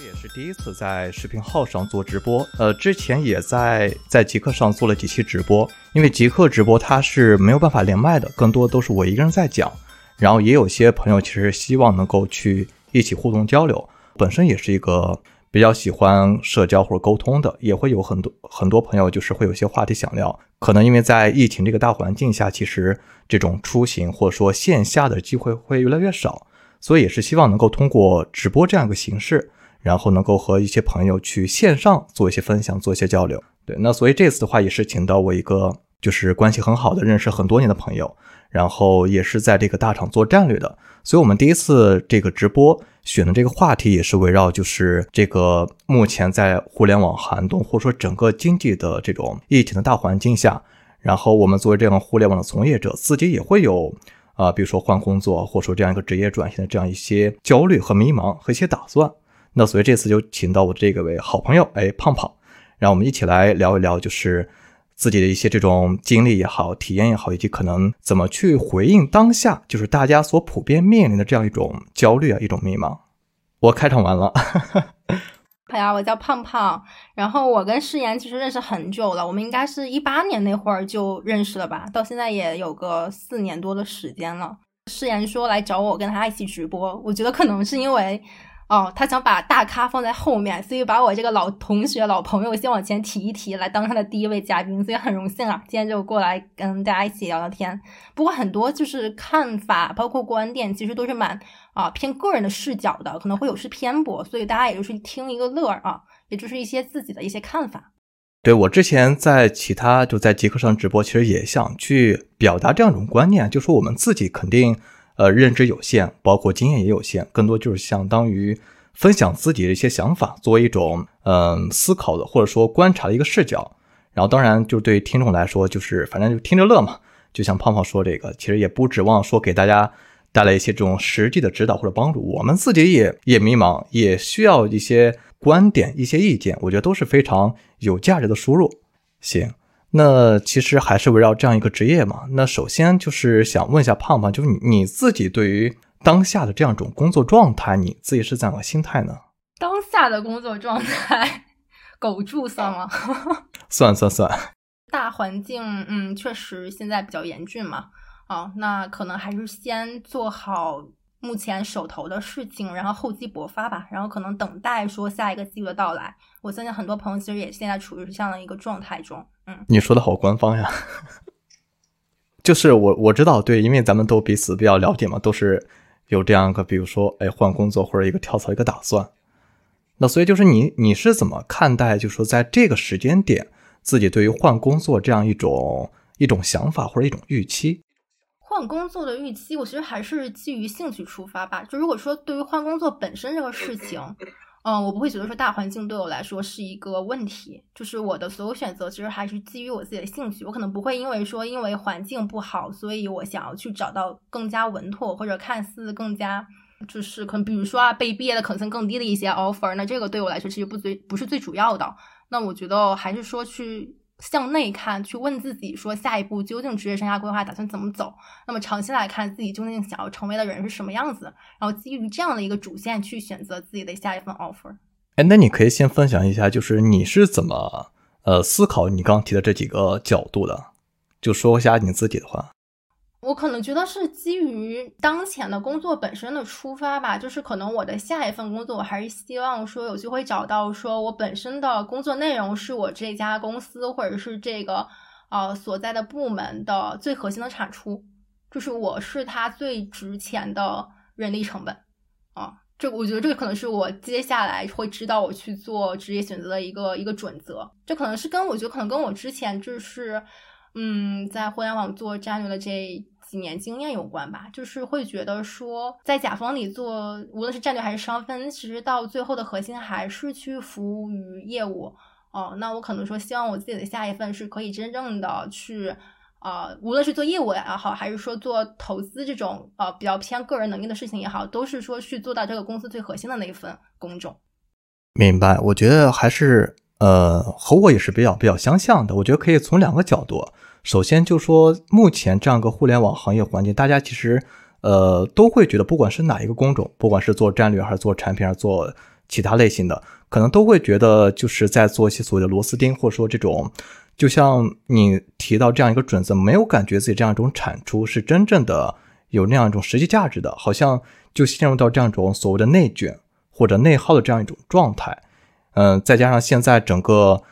这也是第一次在视频号上做直播，呃，之前也在在极客上做了几期直播，因为极客直播它是没有办法连麦的，更多都是我一个人在讲，然后也有些朋友其实希望能够去一起互动交流，本身也是一个比较喜欢社交或者沟通的，也会有很多很多朋友就是会有些话题想聊，可能因为在疫情这个大环境下，其实这种出行或者说线下的机会会越来越少，所以也是希望能够通过直播这样一个形式。然后能够和一些朋友去线上做一些分享，做一些交流。对，那所以这次的话也是请到我一个就是关系很好的、认识很多年的朋友，然后也是在这个大厂做战略的。所以我们第一次这个直播选的这个话题也是围绕就是这个目前在互联网寒冬或者说整个经济的这种疫情的大环境下，然后我们作为这样互联网的从业者，自己也会有啊，比如说换工作或者说这样一个职业转型的这样一些焦虑和迷茫和一些打算。那所以这次就请到我这个位好朋友，哎，胖胖，让我们一起来聊一聊，就是自己的一些这种经历也好，体验也好，以及可能怎么去回应当下，就是大家所普遍面临的这样一种焦虑啊，一种迷茫。我开场完了。哎呀，我叫胖胖，然后我跟誓言其实认识很久了，我们应该是一八年那会儿就认识了吧，到现在也有个四年多的时间了。誓言说来找我跟他一起直播，我觉得可能是因为。哦，他想把大咖放在后面，所以把我这个老同学、老朋友先往前提一提，来当他的第一位嘉宾，所以很荣幸啊，今天就过来跟大家一起聊聊天。不过很多就是看法，包括观点，其实都是蛮啊偏个人的视角的，可能会有失偏颇，所以大家也就是听一个乐儿啊，也就是一些自己的一些看法。对我之前在其他就在极客上直播，其实也想去表达这样一种观念，就说我们自己肯定。呃，认知有限，包括经验也有限，更多就是相当于分享自己的一些想法，作为一种嗯思考的或者说观察的一个视角。然后，当然就对听众来说，就是反正就听着乐嘛。就像胖胖说这个，其实也不指望说给大家带来一些这种实际的指导或者帮助。我们自己也也迷茫，也需要一些观点、一些意见，我觉得都是非常有价值的输入。行。那其实还是围绕这样一个职业嘛。那首先就是想问一下胖胖，就是你你自己对于当下的这样一种工作状态，你自己是怎样的心态呢？当下的工作状态，苟住算吗？算算算。大环境，嗯，确实现在比较严峻嘛。啊，那可能还是先做好目前手头的事情，然后厚积薄发吧。然后可能等待说下一个机遇的到来。我相信很多朋友其实也现在处于这样的一个状态中。你说的好官方呀，就是我我知道，对，因为咱们都彼此比较了解嘛，都是有这样一个，比如说，哎，换工作或者一个跳槽一个打算。那所以就是你你是怎么看待，就是说在这个时间点，自己对于换工作这样一种一种想法或者一种预期？换工作的预期，我其实还是基于兴趣出发吧。就如果说对于换工作本身这个事情。嗯，我不会觉得说大环境对我来说是一个问题，就是我的所有选择其实还是基于我自己的兴趣。我可能不会因为说因为环境不好，所以我想要去找到更加稳妥或者看似更加就是可能比如说啊被毕业的可能性更低的一些 offer，那这个对我来说其实不最不是最主要的。那我觉得还是说去。向内看，去问自己说下一步究竟职业生涯规划打算怎么走？那么长期来看，自己究竟想要成为的人是什么样子？然后基于这样的一个主线去选择自己的下一份 offer。哎，那你可以先分享一下，就是你是怎么呃思考你刚刚提的这几个角度的？就说一下你自己的话。我可能觉得是基于当前的工作本身的出发吧，就是可能我的下一份工作，我还是希望说有机会找到说我本身的工作内容是我这家公司或者是这个呃所在的部门的最核心的产出，就是我是它最值钱的人力成本啊，这我觉得这个可能是我接下来会知道我去做职业选择的一个一个准则，这可能是跟我觉得可能跟我之前就是嗯在互联网做战略的这。几年经验有关吧，就是会觉得说，在甲方里做，无论是战略还是商分，其实到最后的核心还是去服务于业务。哦，那我可能说，希望我自己的下一份是可以真正的去，呃，无论是做业务也好，还是说做投资这种呃比较偏个人能力的事情也好，都是说去做到这个公司最核心的那一份工种。明白，我觉得还是呃和我也是比较比较相像的。我觉得可以从两个角度。首先就说，目前这样一个互联网行业环境，大家其实，呃，都会觉得，不管是哪一个工种，不管是做战略还是做产品，还是做其他类型的，可能都会觉得就是在做一些所谓的螺丝钉，或者说这种，就像你提到这样一个准则，没有感觉自己这样一种产出是真正的有那样一种实际价值的，好像就陷入到这样一种所谓的内卷或者内耗的这样一种状态。嗯，再加上现在整个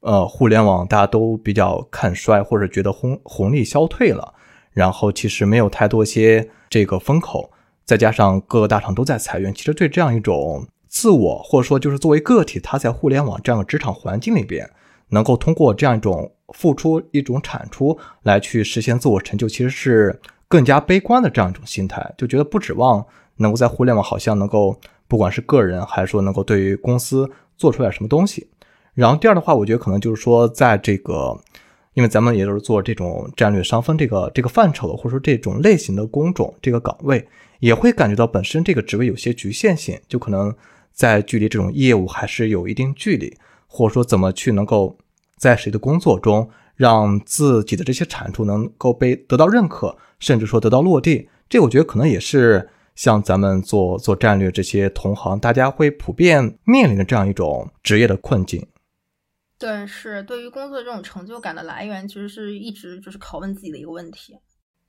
呃互联网大家都比较看衰，或者觉得红红利消退了，然后其实没有太多些这个风口。再加上各个大厂都在裁员，其实对这样一种自我，或者说就是作为个体，他在互联网这样的职场环境里边，能够通过这样一种付出一种产出来去实现自我成就，其实是更加悲观的这样一种心态，就觉得不指望能够在互联网好像能够不管是个人还是说能够对于公司做出来什么东西。然后第二的话，我觉得可能就是说在这个，因为咱们也都是做这种战略商分这个这个范畴的，或者说这种类型的工种这个岗位。也会感觉到本身这个职位有些局限性，就可能在距离这种业务还是有一定距离，或者说怎么去能够在谁的工作中让自己的这些产出能够被得到认可，甚至说得到落地，这我觉得可能也是像咱们做做战略这些同行，大家会普遍面临的这样一种职业的困境。对，是对于工作这种成就感的来源，其实是一直就是拷问自己的一个问题。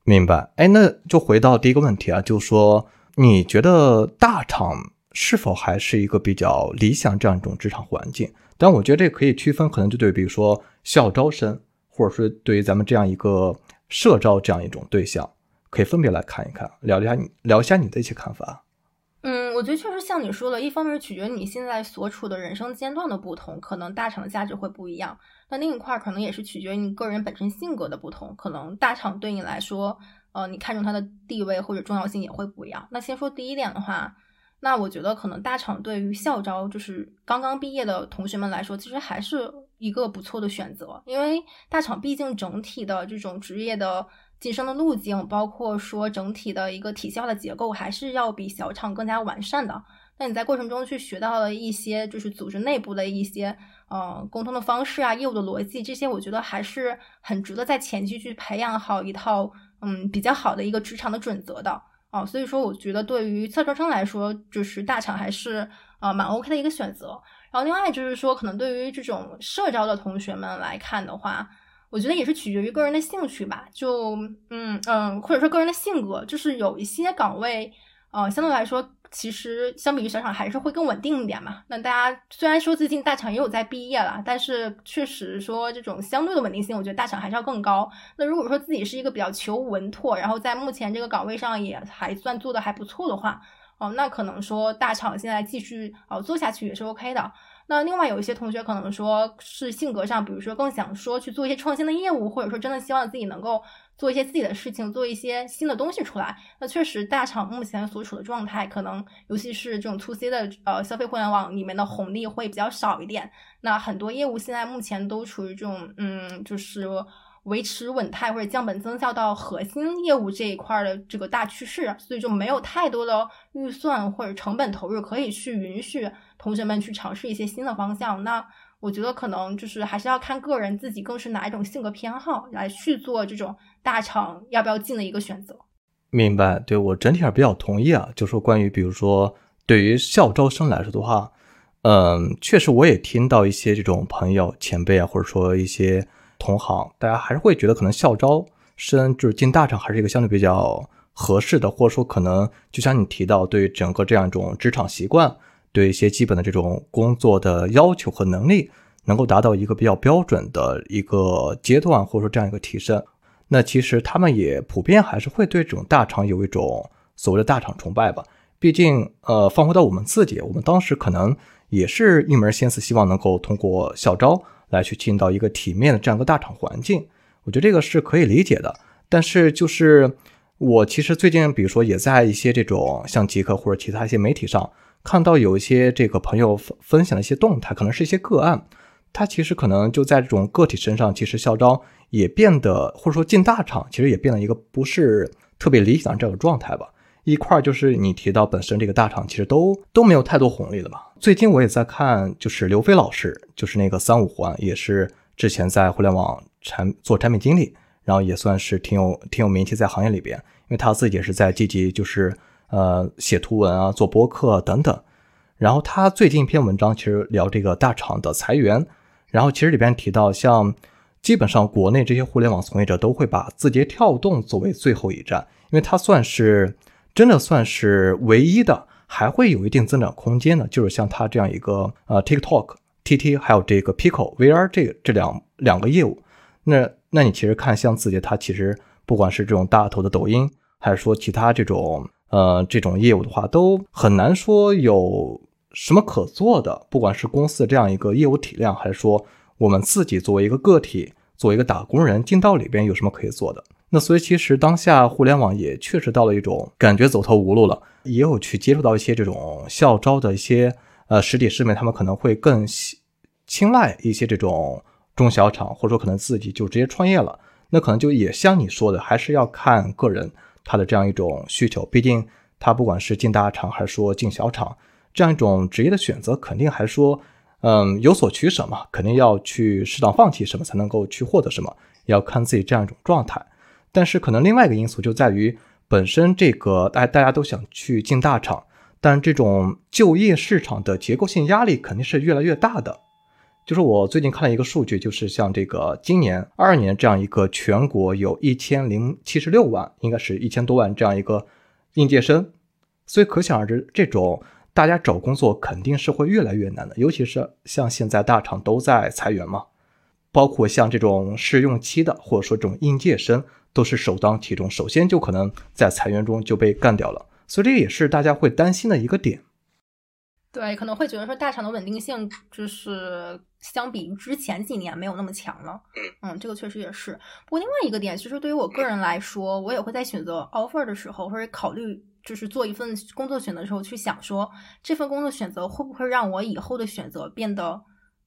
明白，哎，那就回到第一个问题啊，就是说，你觉得大厂是否还是一个比较理想这样一种职场环境？但我觉得这可以区分，可能就对，比如说校招生，或者说对于咱们这样一个社招这样一种对象，可以分别来看一看，聊一下你聊一下你的一些看法。我觉得确实像你说的，一方面取决于你现在所处的人生阶段的不同，可能大厂的价值会不一样。那另一块可能也是取决于你个人本身性格的不同，可能大厂对你来说，呃，你看中它的地位或者重要性也会不一样。那先说第一点的话，那我觉得可能大厂对于校招，就是刚刚毕业的同学们来说，其实还是一个不错的选择，因为大厂毕竟整体的这种职业的。晋升的路径，包括说整体的一个体系化的结构，还是要比小厂更加完善的。那你在过程中去学到了一些，就是组织内部的一些，呃，沟通的方式啊，业务的逻辑，这些我觉得还是很值得在前期去培养好一套，嗯，比较好的一个职场的准则的啊。所以说，我觉得对于测招生来说，就是大厂还是啊蛮 OK 的一个选择。然后另外就是说，可能对于这种社招的同学们来看的话。我觉得也是取决于个人的兴趣吧，就嗯嗯，或者说个人的性格，就是有一些岗位，呃，相对来说，其实相比于小厂还是会更稳定一点嘛。那大家虽然说最近大厂也有在毕业了，但是确实说这种相对的稳定性，我觉得大厂还是要更高。那如果说自己是一个比较求稳妥，然后在目前这个岗位上也还算做的还不错的话，哦，那可能说大厂现在继续哦做下去也是 OK 的。那另外有一些同学可能说是性格上，比如说更想说去做一些创新的业务，或者说真的希望自己能够做一些自己的事情，做一些新的东西出来。那确实大厂目前所处的状态，可能尤其是这种 to C 的呃消费互联网里面的红利会比较少一点。那很多业务现在目前都处于这种嗯，就是。维持稳态或者降本增效到核心业务这一块的这个大趋势，所以就没有太多的预算或者成本投入可以去允许同学们去尝试一些新的方向。那我觉得可能就是还是要看个人自己更是哪一种性格偏好来去做这种大厂要不要进的一个选择。明白，对我整体还比较同意啊。就说关于比如说对于校招生来说的话，嗯，确实我也听到一些这种朋友前辈啊，或者说一些。同行，大家还是会觉得可能校招生就是进大厂还是一个相对比较合适的，或者说可能就像你提到，对整个这样一种职场习惯，对一些基本的这种工作的要求和能力，能够达到一个比较标准的一个阶段，或者说这样一个提升，那其实他们也普遍还是会对这种大厂有一种所谓的大厂崇拜吧。毕竟，呃，放回到我们自己，我们当时可能也是一门心思，希望能够通过校招。来去进到一个体面的这样一个大厂环境，我觉得这个是可以理解的。但是就是我其实最近，比如说也在一些这种像极客或者其他一些媒体上看到有一些这个朋友分分享的一些动态，可能是一些个案，他其实可能就在这种个体身上，其实校招也变得或者说进大厂，其实也变得一个不是特别理想的这样的状态吧。一块就是你提到本身这个大厂其实都都没有太多红利的嘛。最近我也在看，就是刘飞老师，就是那个三五环，也是之前在互联网产做产品经理，然后也算是挺有挺有名气在行业里边，因为他自己也是在积极就是呃写图文啊、做播客等等。然后他最近一篇文章其实聊这个大厂的裁员，然后其实里边提到，像基本上国内这些互联网从业者都会把字节跳动作为最后一站，因为它算是真的算是唯一的还会有一定增长空间的，就是像它这样一个呃 TikTok、TT 还有这个 Pico VR 这这两两个业务，那那你其实看像字节，它其实不管是这种大头的抖音，还是说其他这种。呃，这种业务的话，都很难说有什么可做的。不管是公司的这样一个业务体量，还是说我们自己作为一个个体，作为一个打工人进到里边有什么可以做的？那所以其实当下互联网也确实到了一种感觉走投无路了，也有去接触到一些这种校招的一些呃实体师妹，他们可能会更青睐一些这种中小厂，或者说可能自己就直接创业了。那可能就也像你说的，还是要看个人。他的这样一种需求，毕竟他不管是进大厂还是说进小厂，这样一种职业的选择，肯定还说，嗯，有所取舍嘛，肯定要去适当放弃什么才能够去获得什么，要看自己这样一种状态。但是可能另外一个因素就在于，本身这个大大家都想去进大厂，但这种就业市场的结构性压力肯定是越来越大的。就是我最近看了一个数据，就是像这个今年二二年这样一个全国有一千零七十六万，应该是一千多万这样一个应届生，所以可想而知，这种大家找工作肯定是会越来越难的。尤其是像现在大厂都在裁员嘛，包括像这种试用期的或者说这种应届生，都是首当其冲，首先就可能在裁员中就被干掉了。所以这个也是大家会担心的一个点。对，可能会觉得说大厂的稳定性就是相比于之前几年没有那么强了。嗯，这个确实也是。不过另外一个点，其实对于我个人来说，我也会在选择 offer 的时候，或者考虑就是做一份工作选择的时候，去想说这份工作选择会不会让我以后的选择变得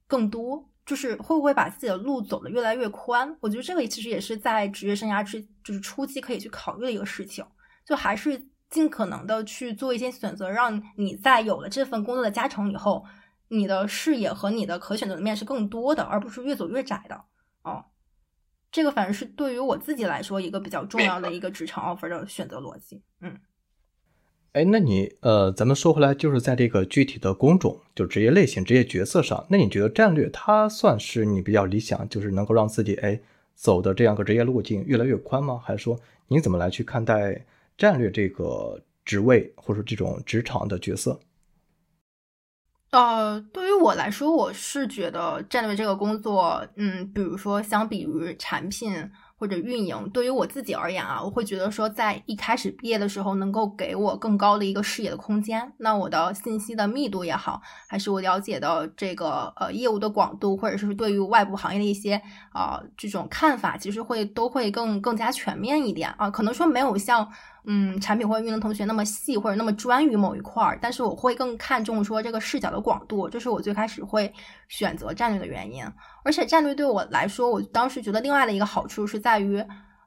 更多，就是会不会把自己的路走得越来越宽。我觉得这个其实也是在职业生涯之就是初期可以去考虑的一个事情，就还是。尽可能的去做一些选择，让你在有了这份工作的加成以后，你的视野和你的可选择的面是更多的，而不是越走越窄的。哦，这个反正是对于我自己来说一个比较重要的一个职场 offer 的选择逻辑。嗯，哎，那你呃，咱们说回来，就是在这个具体的工种，就职业类型、职业角色上，那你觉得战略它算是你比较理想，就是能够让自己哎走的这样个职业路径越来越宽吗？还是说你怎么来去看待？战略这个职位或者这种职场的角色，呃，对于我来说，我是觉得战略这个工作，嗯，比如说相比于产品。或者运营，对于我自己而言啊，我会觉得说，在一开始毕业的时候，能够给我更高的一个视野的空间。那我的信息的密度也好，还是我了解的这个呃业务的广度，或者是对于外部行业的一些啊这种看法，其实会都会更更加全面一点啊。可能说没有像。嗯，产品或者运营同学那么细或者那么专于某一块儿，但是我会更看重说这个视角的广度，这是我最开始会选择战略的原因。而且战略对我来说，我当时觉得另外的一个好处是在于。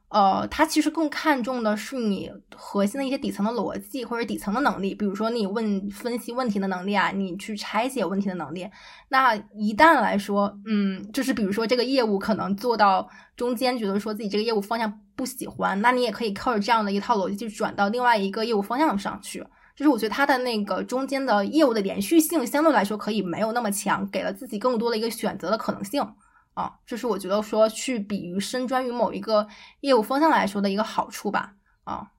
呃，他其实更看重的是你核心的一些底层的逻辑或者底层的能力，比如说你问分析问题的能力啊，你去拆解问题的能力。那一旦来说，嗯，就是比如说这个业务可能做到中间，觉得说自己这个业务方向不喜欢，那你也可以靠着这样的一套逻辑去转到另外一个业务方向上去。就是我觉得它的那个中间的业务的连续性相对来说可以没有那么强，给了自己更多的一个选择的可能性。啊，这是我觉得说去比于深专于某一个业务方向来说的一个好处吧。啊，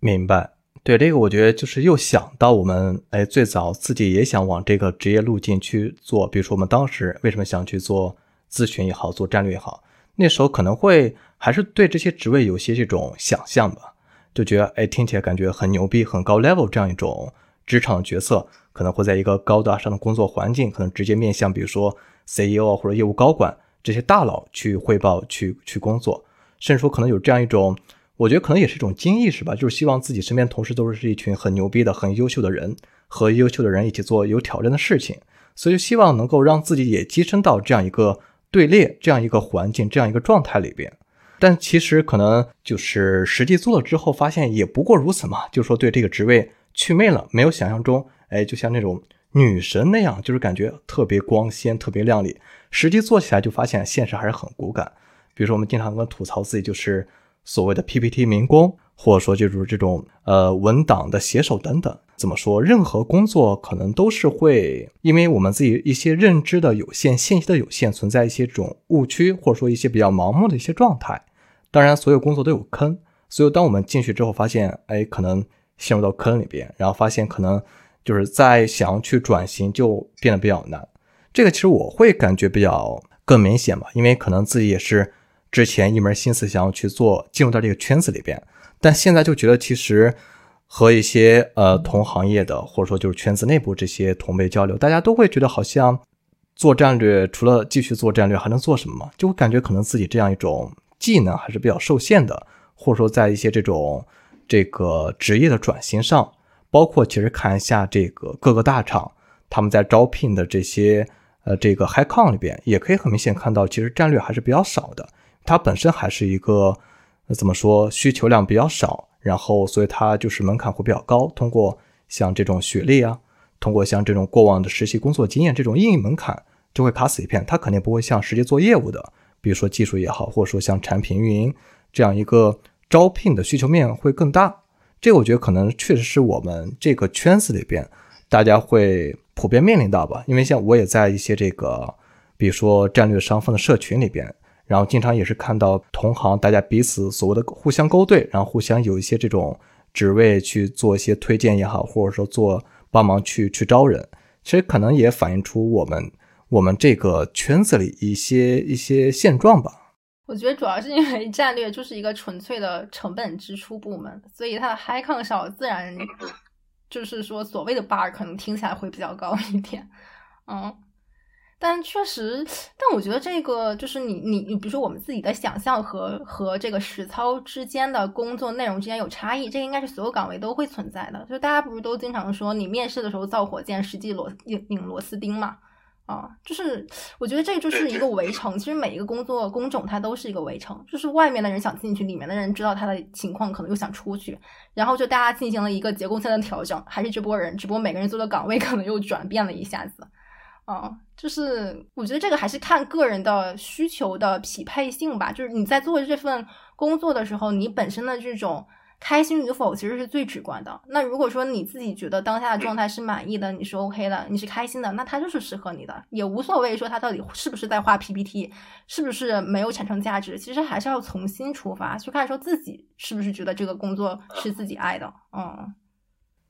明白。对这个，我觉得就是又想到我们哎，最早自己也想往这个职业路径去做。比如说我们当时为什么想去做咨询也好，做战略也好，那时候可能会还是对这些职位有些这种想象吧，就觉得哎，听起来感觉很牛逼，很高 level 这样一种职场角色，可能会在一个高大上的工作环境，可能直接面向，比如说。CEO 或者业务高管这些大佬去汇报、去去工作，甚至说可能有这样一种，我觉得可能也是一种精意识吧，就是希望自己身边同事都是一群很牛逼的、很优秀的人，和优秀的人一起做有挑战的事情，所以就希望能够让自己也跻身到这样一个队列、这样一个环境、这样一个状态里边。但其实可能就是实际做了之后，发现也不过如此嘛，就是说对这个职位祛魅了，没有想象中，哎，就像那种。女神那样，就是感觉特别光鲜、特别亮丽。实际做起来就发现现实还是很骨感。比如说，我们经常跟吐槽自己就是所谓的 PPT 民工，或者说就是这种呃文档的写手等等。怎么说？任何工作可能都是会，因为我们自己一些认知的有限、信息的有限，存在一些这种误区，或者说一些比较盲目的一些状态。当然，所有工作都有坑，所以当我们进去之后，发现哎，可能陷入到坑里边，然后发现可能就是在想要去转型，就变得比较难。这个其实我会感觉比较更明显吧，因为可能自己也是之前一门心思想要去做，进入到这个圈子里边，但现在就觉得其实。和一些呃同行业的，或者说就是圈子内部这些同辈交流，大家都会觉得好像做战略除了继续做战略还能做什么吗？就会感觉可能自己这样一种技能还是比较受限的，或者说在一些这种这个职业的转型上，包括其实看一下这个各个大厂他们在招聘的这些呃这个 high con 里边，也可以很明显看到，其实战略还是比较少的，它本身还是一个怎么说需求量比较少。然后，所以它就是门槛会比较高。通过像这种学历啊，通过像这种过往的实习工作经验，这种硬门槛就会卡死一片。它肯定不会像实际做业务的，比如说技术也好，或者说像产品运营这样一个招聘的需求面会更大。这个我觉得可能确实是我们这个圈子里边大家会普遍面临到吧。因为像我也在一些这个，比如说战略商方的社群里边。然后经常也是看到同行大家彼此所谓的互相勾兑，然后互相有一些这种职位去做一些推荐也好，或者说做帮忙去去招人，其实可能也反映出我们我们这个圈子里一些一些现状吧。我觉得主要是因为战略就是一个纯粹的成本支出部门，所以它的 high con 少，自然就是说所谓的 bar 可能听起来会比较高一点，嗯。但确实，但我觉得这个就是你你你，比如说我们自己的想象和和这个实操之间的工作内容之间有差异，这个应该是所有岗位都会存在的。就大家不是都经常说，你面试的时候造火箭，实际螺拧拧螺丝钉嘛？啊，就是我觉得这就是一个围城。其实每一个工作工种它都是一个围城，就是外面的人想进去，里面的人知道他的情况，可能又想出去，然后就大家进行了一个结构性的调整，还是这波人，只不过每个人做的岗位 可能又转变了一下子。啊，就是我觉得这个还是看个人的需求的匹配性吧。就是你在做这份工作的时候，你本身的这种开心与否，其实是最直观的。那如果说你自己觉得当下的状态是满意的，你是 OK 的，你是开心的，那它就是适合你的，也无所谓说它到底是不是在画 PPT，是不是没有产生价值。其实还是要从心出发，去看说自己是不是觉得这个工作是自己爱的。嗯，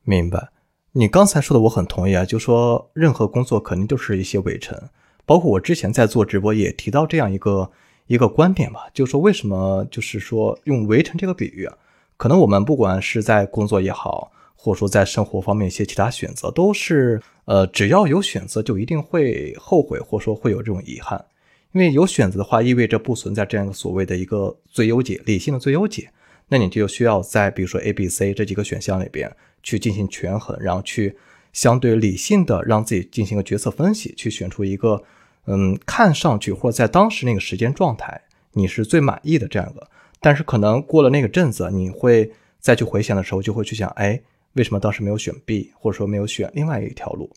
明白。你刚才说的我很同意啊，就说任何工作肯定都是一些围城，包括我之前在做直播也提到这样一个一个观点吧，就说为什么就是说用围城这个比喻啊，可能我们不管是在工作也好，或者说在生活方面一些其他选择，都是呃只要有选择就一定会后悔，或者说会有这种遗憾，因为有选择的话意味着不存在这样一个所谓的一个最优解，理性的最优解，那你就需要在比如说 A、B、C 这几个选项里边。去进行权衡，然后去相对理性的让自己进行一个决策分析，去选出一个，嗯，看上去或者在当时那个时间状态你是最满意的这样一个。但是可能过了那个阵子，你会再去回想的时候，就会去想，哎，为什么当时没有选 B，或者说没有选另外一条路？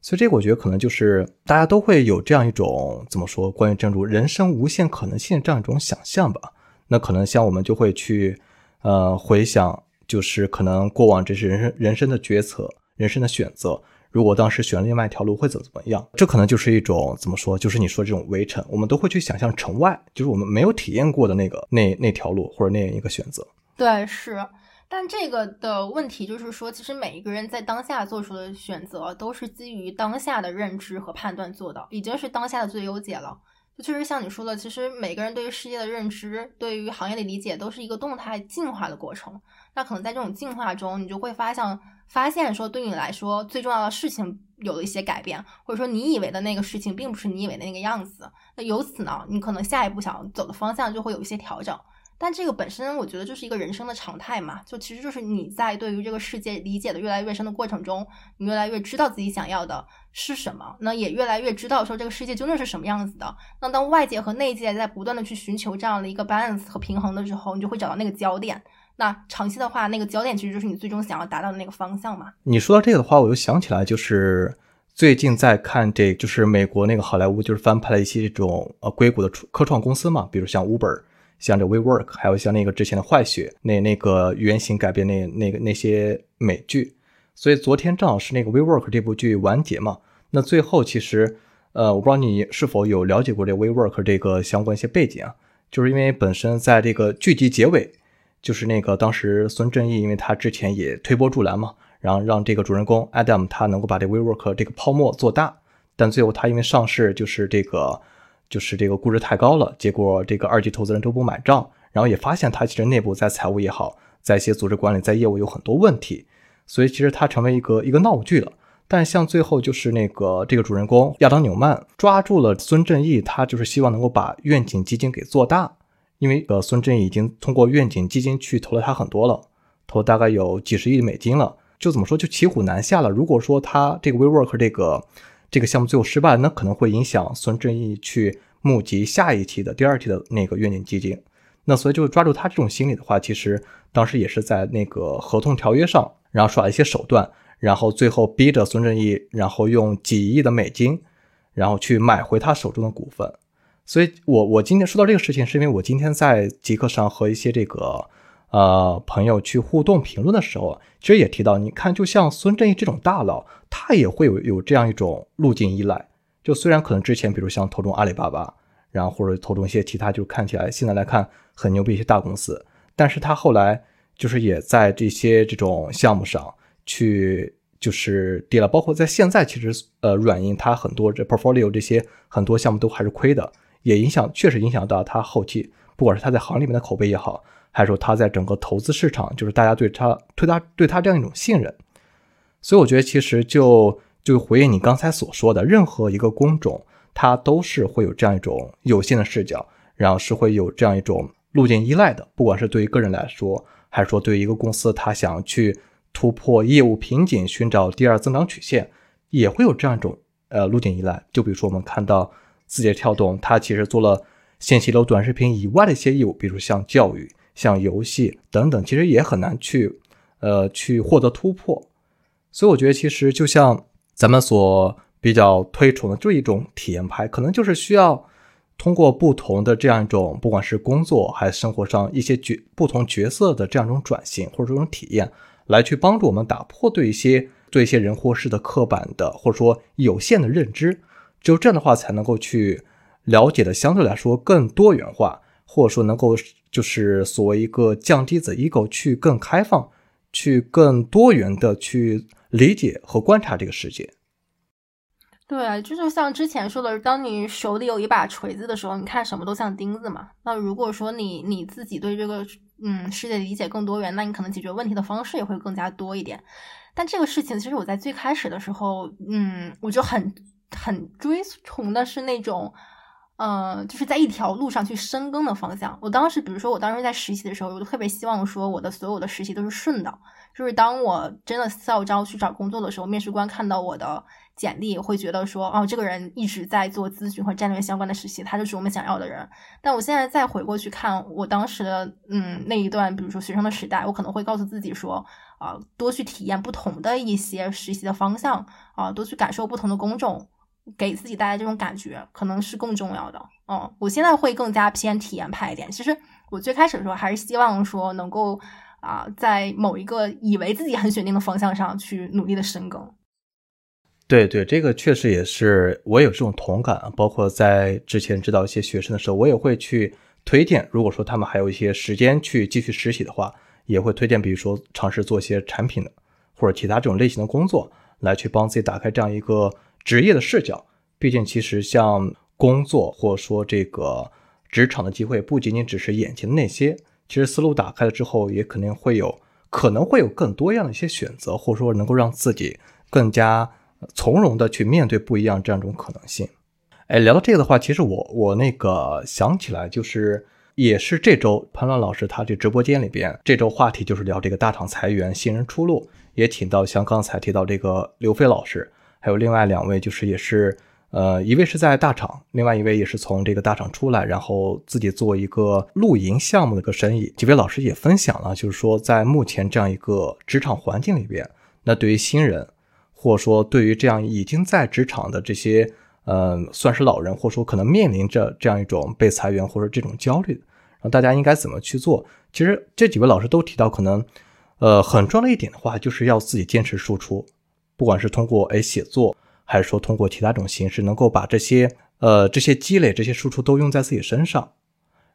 所以这个我觉得可能就是大家都会有这样一种怎么说，关于正如人生无限可能性这样一种想象吧。那可能像我们就会去，呃，回想。就是可能过往这是人生人生的决策，人生的选择。如果当时选另外一条路会怎么怎么样？这可能就是一种怎么说？就是你说这种围城，我们都会去想象城外，就是我们没有体验过的那个那那条路或者那样一个选择。对，是。但这个的问题就是说，其实每一个人在当下做出的选择都是基于当下的认知和判断做的，已经是当下的最优解了。就确实像你说的，其实每个人对于世界的认知、对于行业的理解都是一个动态进化的过程。那可能在这种进化中，你就会发现，发现说对你来说最重要的事情有了一些改变，或者说你以为的那个事情并不是你以为的那个样子。那由此呢，你可能下一步想走的方向就会有一些调整。但这个本身，我觉得就是一个人生的常态嘛。就其实就是你在对于这个世界理解的越来越深的过程中，你越来越知道自己想要的是什么，那也越来越知道说这个世界究竟是什么样子的。那当外界和内界在不断的去寻求这样的一个 balance 和平衡的时候，你就会找到那个焦点。那长期的话，那个焦点其实就是你最终想要达到的那个方向嘛。你说到这个的话，我又想起来，就是最近在看这，就是美国那个好莱坞，就是翻拍了一些这种呃硅谷的科创公司嘛，比如像 Uber，像这 WeWork，还有像那个之前的坏血那那个原型改编那那个那些美剧。所以昨天正好是那个 WeWork 这部剧完结嘛，那最后其实，呃，我不知道你是否有了解过这 WeWork 这个相关一些背景啊？就是因为本身在这个剧集结尾，就是那个当时孙正义，因为他之前也推波助澜嘛，然后让这个主人公 Adam 他能够把这 WeWork 这个泡沫做大，但最后他因为上市就是这个就是这个估值太高了，结果这个二级投资人都不买账，然后也发现他其实内部在财务也好，在一些组织管理、在业务有很多问题。所以其实他成为一个一个闹剧了，但像最后就是那个这个主人公亚当纽曼抓住了孙正义，他就是希望能够把愿景基金给做大，因为呃孙正义已经通过愿景基金去投了他很多了，投大概有几十亿美金了，就怎么说就骑虎难下了。如果说他这个 WeWork 这个这个项目最后失败，那可能会影响孙正义去募集下一期的第二期的那个愿景基金。那所以就抓住他这种心理的话，其实当时也是在那个合同条约上。然后耍一些手段，然后最后逼着孙正义，然后用几亿的美金，然后去买回他手中的股份。所以，我我今天说到这个事情，是因为我今天在极客上和一些这个呃朋友去互动评论的时候，其实也提到，你看，就像孙正义这种大佬，他也会有有这样一种路径依赖。就虽然可能之前，比如像投中阿里巴巴，然后或者投中一些其他，就看起来现在来看很牛逼一些大公司，但是他后来。就是也在这些这种项目上去，就是跌了。包括在现在，其实呃，软银它很多这 portfolio 这些很多项目都还是亏的，也影响，确实影响到他后期，不管是他在行里面的口碑也好，还是说它在整个投资市场，就是大家对它对它对它这样一种信任。所以我觉得，其实就就回应你刚才所说的，任何一个工种，它都是会有这样一种有限的视角，然后是会有这样一种路径依赖的，不管是对于个人来说。还是说，对于一个公司，他想去突破业务瓶颈，寻找第二增长曲线，也会有这样一种呃路径依赖。就比如说，我们看到字节跳动，它其实做了信息流、短视频以外的一些业务，比如像教育、像游戏等等，其实也很难去呃去获得突破。所以，我觉得其实就像咱们所比较推崇的这一种体验派，可能就是需要。通过不同的这样一种，不管是工作还是生活上一些角不同角色的这样一种转型或者这种体验，来去帮助我们打破对一些对一些人或事的刻板的或者说有限的认知，只有这样的话才能够去了解的相对来说更多元化，或者说能够就是所谓一个降低的 ego 去更开放，去更多元的去理解和观察这个世界。对，就是像之前说的，当你手里有一把锤子的时候，你看什么都像钉子嘛。那如果说你你自己对这个嗯世界理解更多元，那你可能解决问题的方式也会更加多一点。但这个事情其实我在最开始的时候，嗯，我就很很追崇的是那种，呃，就是在一条路上去深耕的方向。我当时，比如说我当时在实习的时候，我就特别希望说我的所有的实习都是顺的，就是当我真的校招去找工作的时候，面试官看到我的。简历会觉得说，哦，这个人一直在做咨询和战略相关的实习，他就是我们想要的人。但我现在再回过去看我当时的，嗯，那一段，比如说学生的时代，我可能会告诉自己说，啊，多去体验不同的一些实习的方向，啊，多去感受不同的工种，给自己带来这种感觉，可能是更重要的。嗯，我现在会更加偏体验派一点。其实我最开始的时候还是希望说，能够啊，在某一个以为自己很选定的方向上去努力的深耕。对对，这个确实也是我有这种同感。包括在之前指导一些学生的时候，我也会去推荐。如果说他们还有一些时间去继续实习的话，也会推荐，比如说尝试做一些产品的或者其他这种类型的工作，来去帮自己打开这样一个职业的视角。毕竟，其实像工作或者说这个职场的机会，不仅仅只是眼前的那些。其实思路打开了之后，也肯定会有可能会有更多样的一些选择，或者说能够让自己更加。从容的去面对不一样这样一种可能性。哎，聊到这个的话，其实我我那个想起来，就是也是这周潘乱老师他这直播间里边，这周话题就是聊这个大厂裁员，新人出路，也请到像刚才提到这个刘飞老师，还有另外两位，就是也是呃一位是在大厂，另外一位也是从这个大厂出来，然后自己做一个露营项目的一个生意。几位老师也分享了，就是说在目前这样一个职场环境里边，那对于新人。或者说，对于这样已经在职场的这些，呃，算是老人，或者说可能面临着这样一种被裁员或者这种焦虑，然后大家应该怎么去做。其实这几位老师都提到，可能呃很重要的一点的话，就是要自己坚持输出，不管是通过哎写作，还是说通过其他种形式，能够把这些呃这些积累、这些输出都用在自己身上，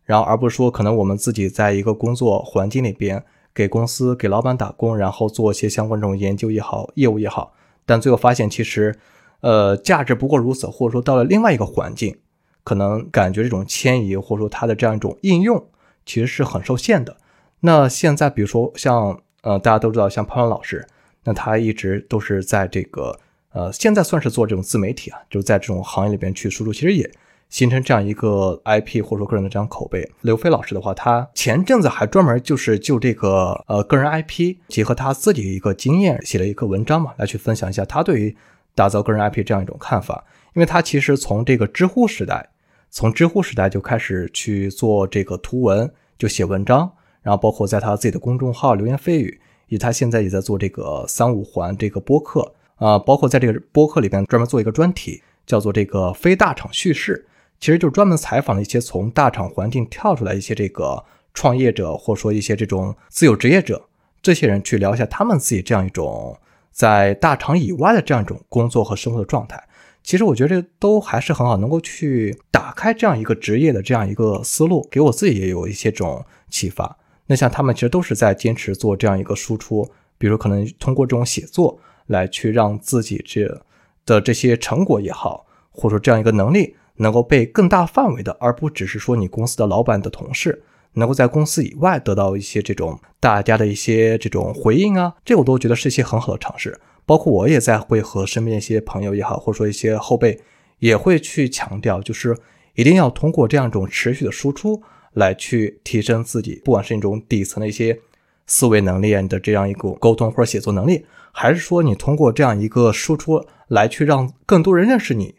然后而不是说可能我们自己在一个工作环境里边给公司、给老板打工，然后做一些相关这种研究也好、业务也好，但最后发现其实。呃，价值不过如此，或者说到了另外一个环境，可能感觉这种迁移或者说它的这样一种应用，其实是很受限的。那现在，比如说像呃，大家都知道像潘潘老师，那他一直都是在这个呃，现在算是做这种自媒体啊，就在这种行业里边去输出，其实也形成这样一个 IP 或者说个人的这样口碑。刘飞老师的话，他前阵子还专门就是就这个呃个人 IP 结合他自己一个经验写了一个文章嘛，来去分享一下他对于。打造个人 IP 这样一种看法，因为他其实从这个知乎时代，从知乎时代就开始去做这个图文，就写文章，然后包括在他自己的公众号流言蜚语，以他现在也在做这个三五环这个播客啊，包括在这个播客里边专门做一个专题，叫做这个非大厂叙事，其实就是专门采访了一些从大厂环境跳出来一些这个创业者，或者说一些这种自由职业者，这些人去聊一下他们自己这样一种。在大厂以外的这样一种工作和生活的状态，其实我觉得都还是很好，能够去打开这样一个职业的这样一个思路，给我自己也有一些种启发。那像他们其实都是在坚持做这样一个输出，比如可能通过这种写作来去让自己这的这些成果也好，或者说这样一个能力能够被更大范围的，而不只是说你公司的老板的同事。能够在公司以外得到一些这种大家的一些这种回应啊，这我都觉得是一些很好的尝试。包括我也在会和身边一些朋友也好，或者说一些后辈，也会去强调，就是一定要通过这样一种持续的输出来去提升自己，不管是一种底层的一些思维能力啊，你的这样一个沟通或者写作能力，还是说你通过这样一个输出来去让更多人认识你，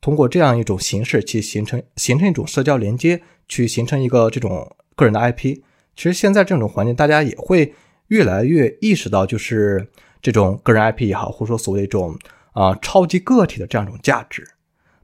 通过这样一种形式去形成形成一种社交连接，去形成一个这种。个人的 IP，其实现在这种环境，大家也会越来越意识到，就是这种个人 IP 也好，或者说所谓一种啊超级个体的这样一种价值。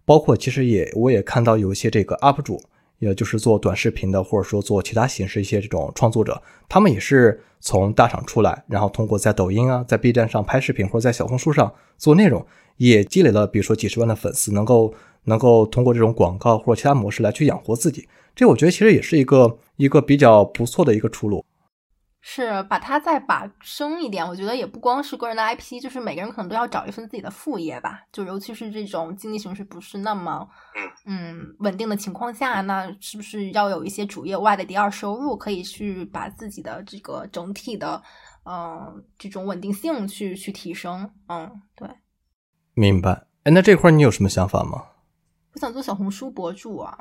包括其实也我也看到有一些这个 UP 主，也就是做短视频的，或者说做其他形式一些这种创作者，他们也是从大厂出来，然后通过在抖音啊，在 B 站上拍视频，或者在小红书上做内容，也积累了比如说几十万的粉丝，能够能够通过这种广告或者其他模式来去养活自己。这我觉得其实也是一个一个比较不错的一个出路，是把它再把深一点。我觉得也不光是个人的 IP，就是每个人可能都要找一份自己的副业吧。就尤其是这种经济形势不是那么嗯稳定的情况下，那是不是要有一些主业外的第二收入，可以去把自己的这个整体的嗯这种稳定性去去提升？嗯，对，明白。哎，那这块你有什么想法吗？我想做小红书博主啊。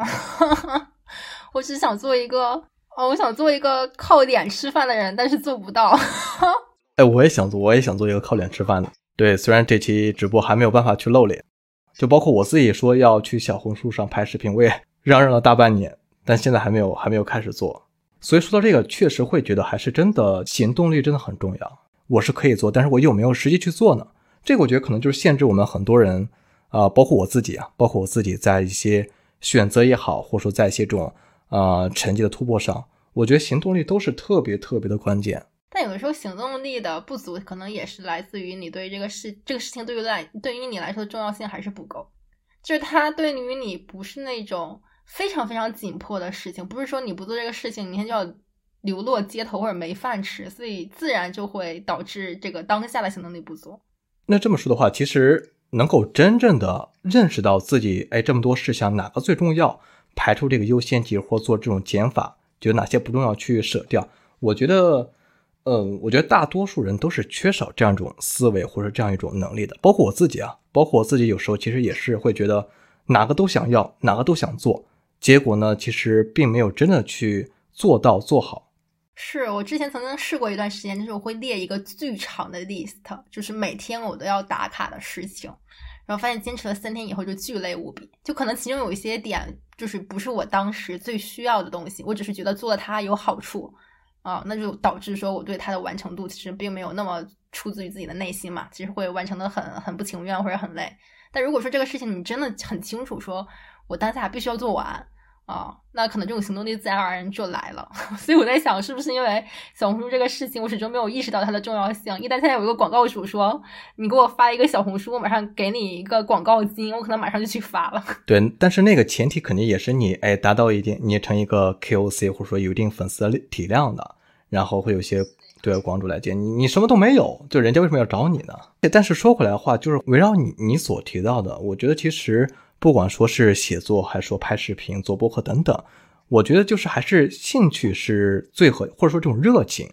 我只想做一个哦，我想做一个靠脸吃饭的人，但是做不到。哎，我也想做，我也想做一个靠脸吃饭的。对，虽然这期直播还没有办法去露脸，就包括我自己说要去小红书上拍视频，我也 嚷嚷了大半年，但现在还没有还没有开始做。所以说到这个，确实会觉得还是真的行动力真的很重要。我是可以做，但是我有没有实际去做呢？这个我觉得可能就是限制我们很多人啊，包括我自己啊，包括我自己在一些。选择也好，或者说在一些这种呃成绩的突破上，我觉得行动力都是特别特别的关键。但有的时候行动力的不足，可能也是来自于你对这个事这个事情对于来对于你来说的重要性还是不够。就是它对于你不是那种非常非常紧迫的事情，不是说你不做这个事情，明天就要流落街头或者没饭吃，所以自然就会导致这个当下的行动力不足。那这么说的话，其实。能够真正的认识到自己，哎，这么多事项哪个最重要，排除这个优先级或做这种减法，觉得哪些不重要去舍掉。我觉得，嗯，我觉得大多数人都是缺少这样一种思维或者这样一种能力的，包括我自己啊，包括我自己有时候其实也是会觉得哪个都想要，哪个都想做，结果呢，其实并没有真的去做到做好。是我之前曾经试过一段时间，就是我会列一个巨长的 list，就是每天我都要打卡的事情，然后发现坚持了三天以后就巨累无比，就可能其中有一些点就是不是我当时最需要的东西，我只是觉得做了它有好处啊，那就导致说我对它的完成度其实并没有那么出自于自己的内心嘛，其实会完成的很很不情愿或者很累。但如果说这个事情你真的很清楚，说我当下必须要做完。啊，那可能这种行动力自然而然就来了。所以我在想，是不是因为小红书这个事情，我始终没有意识到它的重要性。一旦现在有一个广告主说你给我发一个小红书，我马上给你一个广告金，我可能马上就去发了。对，但是那个前提肯定也是你哎达到一定，你成一个 KOC 或者说有一定粉丝体量的，然后会有些对广主来接你，你什么都没有，就人家为什么要找你呢？但是说回来的话，就是围绕你你所提到的，我觉得其实。不管说是写作，还是说拍视频、做播客等等，我觉得就是还是兴趣是最核，或者说这种热情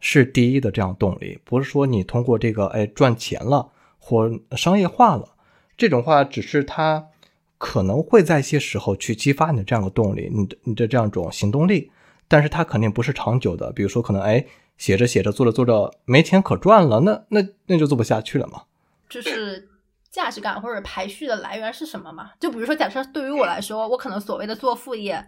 是第一的这样动力，不是说你通过这个哎赚钱了或商业化了，这种话只是它可能会在一些时候去激发你的这样的动力，你的你的这样一种行动力，但是它肯定不是长久的。比如说可能哎写着写着做着做着没钱可赚了，那那那就做不下去了嘛。就是。价值感或者排序的来源是什么嘛？就比如说，假设对于我来说，我可能所谓的做副业，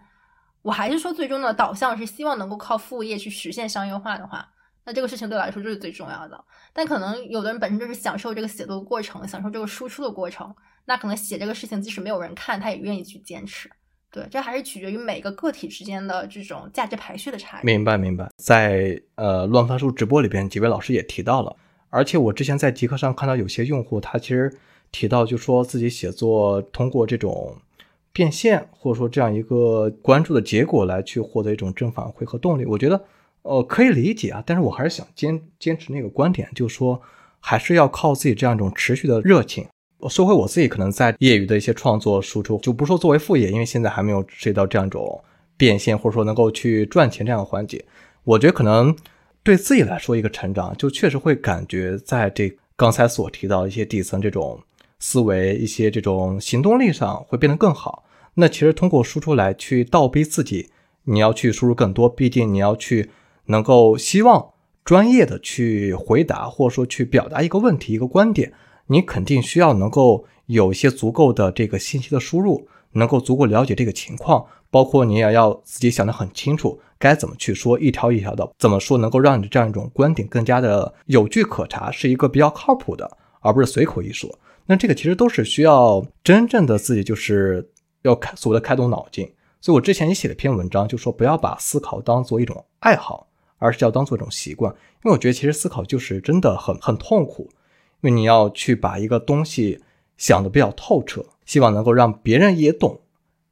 我还是说最终的导向是希望能够靠副业去实现商业化的话，那这个事情对我来说就是最重要的。但可能有的人本身就是享受这个写作的过程，享受这个输出的过程，那可能写这个事情即使没有人看，他也愿意去坚持。对，这还是取决于每个个体之间的这种价值排序的差异。明白，明白。在呃乱发书直播里边，几位老师也提到了，而且我之前在极客上看到有些用户，他其实。提到就说自己写作通过这种变现，或者说这样一个关注的结果来去获得一种正反馈和动力，我觉得呃可以理解啊。但是我还是想坚坚持那个观点，就是说还是要靠自己这样一种持续的热情。我说回我自己可能在业余的一些创作输出，就不说作为副业，因为现在还没有涉及到这样一种变现或者说能够去赚钱这样的环节。我觉得可能对自己来说一个成长，就确实会感觉在这刚才所提到一些底层这种。思维一些这种行动力上会变得更好。那其实通过输出来去倒逼自己，你要去输入更多，毕竟你要去能够希望专业的去回答，或者说去表达一个问题、一个观点，你肯定需要能够有一些足够的这个信息的输入，能够足够了解这个情况，包括你也要自己想得很清楚，该怎么去说，一条一条的怎么说，能够让你的这样一种观点更加的有据可查，是一个比较靠谱的，而不是随口一说。那这个其实都是需要真正的自己，就是要开所谓的开动脑筋。所以我之前也写了篇文章，就说不要把思考当做一种爱好，而是要当做一种习惯。因为我觉得其实思考就是真的很很痛苦，因为你要去把一个东西想的比较透彻，希望能够让别人也懂，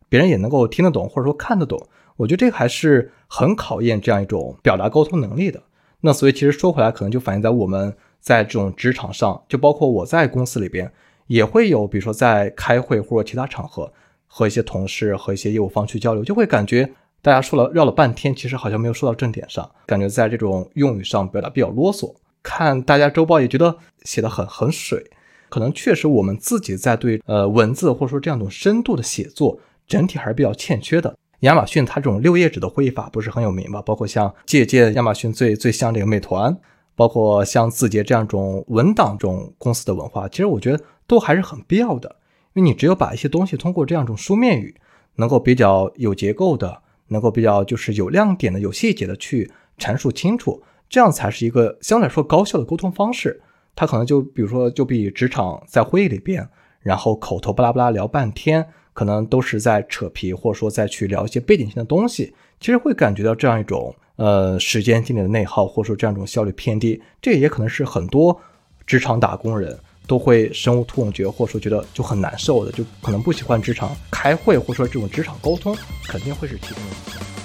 别人也能够听得懂或者说看得懂。我觉得这个还是很考验这样一种表达沟通能力的。那所以其实说回来，可能就反映在我们。在这种职场上，就包括我在公司里边，也会有，比如说在开会或者其他场合，和一些同事和一些业务方去交流，就会感觉大家说了绕了半天，其实好像没有说到正点上，感觉在这种用语上表达比较啰嗦。看大家周报也觉得写的很很水，可能确实我们自己在对呃文字或者说这样一种深度的写作，整体还是比较欠缺的。亚马逊它这种六页纸的会议法不是很有名吧？包括像借鉴亚马逊最最像这个美团。包括像字节这样种文档这种公司的文化，其实我觉得都还是很必要的。因为你只有把一些东西通过这样一种书面语，能够比较有结构的，能够比较就是有亮点的、有细节的去阐述清楚，这样才是一个相对来说高效的沟通方式。它可能就比如说，就比职场在会议里边，然后口头巴拉巴拉聊半天，可能都是在扯皮，或者说再去聊一些背景性的东西，其实会感觉到这样一种。呃，时间精力的内耗，或者说这样一种效率偏低，这也可能是很多职场打工人都会深恶痛绝，或者说觉得就很难受的，就可能不喜欢职场开会，或者说这种职场沟通，肯定会是其中的一项。